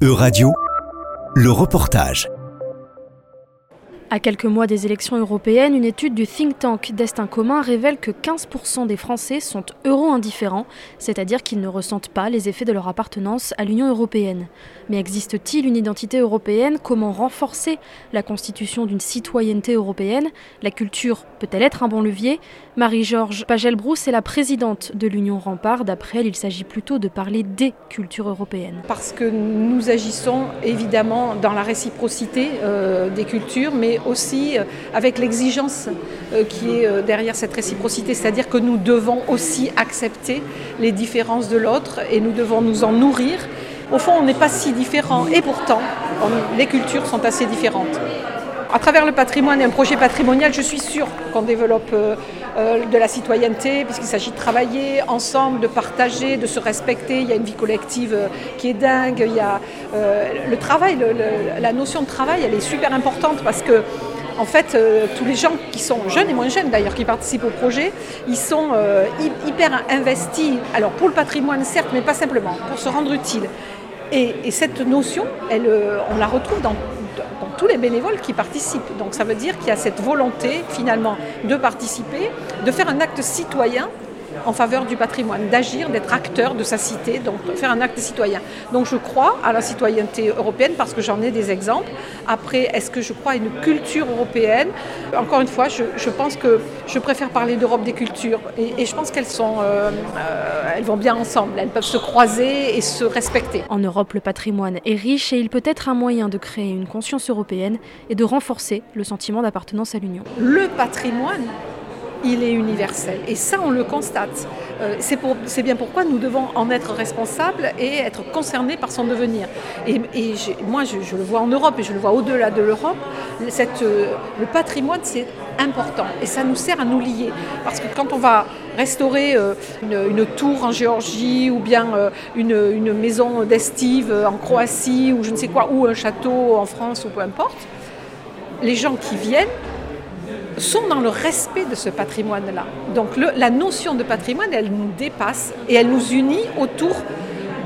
E-Radio, le reportage. À quelques mois des élections européennes, une étude du think tank Destin commun révèle que 15% des Français sont euro-indifférents, c'est-à-dire qu'ils ne ressentent pas les effets de leur appartenance à l'Union européenne. Mais existe-t-il une identité européenne? Comment renforcer la constitution d'une citoyenneté européenne? La culture peut-elle être un bon levier? Marie-Georges Pagel-Brousse est la présidente de l'Union Rempart. D'après elle, il s'agit plutôt de parler des cultures européennes. Parce que nous agissons évidemment dans la réciprocité euh, des cultures, mais aussi euh, avec l'exigence euh, qui est euh, derrière cette réciprocité, c'est-à-dire que nous devons aussi accepter les différences de l'autre et nous devons nous en nourrir. Au fond, on n'est pas si différents et pourtant, les cultures sont assez différentes. À travers le patrimoine et un projet patrimonial, je suis sûre qu'on développe de la citoyenneté, puisqu'il s'agit de travailler ensemble, de partager, de se respecter. Il y a une vie collective qui est dingue. Il y a le travail, la notion de travail, elle est super importante parce que en fait, euh, tous les gens qui sont jeunes et moins jeunes d'ailleurs, qui participent au projet, ils sont euh, hyper investis. Alors pour le patrimoine, certes, mais pas simplement, pour se rendre utile. Et, cette notion, euh, on la retrouve dans, tous les bénévoles qui participent. Donc ça veut dire qu'il y a cette volonté finalement de participer, de faire un acte citoyen en faveur du patrimoine, d'agir, d'être acteur de sa cité, donc faire un acte citoyen. Donc je crois à la citoyenneté européenne parce que j'en ai des exemples. Après, est-ce que je crois à une culture européenne? Encore une fois, je, pense que je préfère parler d'Europe des cultures et, je pense qu'elles sont, euh, euh, elles vont bien ensemble. Elles peuvent se croiser et se respecter. En Europe, le patrimoine est riche et il peut être un moyen de créer une conscience européenne et de renforcer le sentiment d'appartenance à l'Union. Le patrimoine il est universel. Et ça, on le constate. Euh, c'est bien pourquoi nous devons en être responsables et être concernés par son devenir. Et, moi, je, le vois en Europe et je le vois au-delà de l'Europe, euh, le patrimoine, c'est important et ça nous sert à nous lier. Parce que quand on va restaurer euh, une, tour en Géorgie ou bien une, une maison d'estive en Croatie ou je ne sais quoi, ou un château en France ou peu importe, les gens qui viennent sont dans le respect de ce patrimoine-là. Donc la notion de patrimoine, elle nous dépasse et elle nous unit autour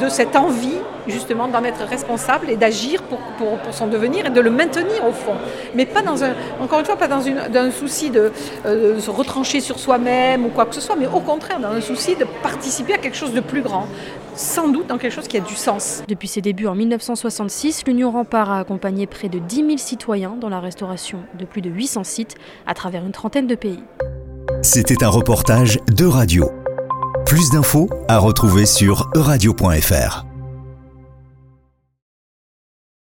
de cette envie justement d'en être responsable et d'agir pour, son devenir et de le maintenir au fond. Mais pas dans un, souci de, se retrancher sur soi-même ou quoi que ce soit, mais au contraire dans un souci de participer à quelque chose de plus grand, sans doute dans quelque chose qui a du sens. Depuis ses débuts en 1966, l'Union Rempart a accompagné près de 10 000 citoyens dans la restauration de plus de 800 sites à travers une trentaine de pays. C'était un reportage de radio. Plus d'infos à retrouver sur euradio.fr.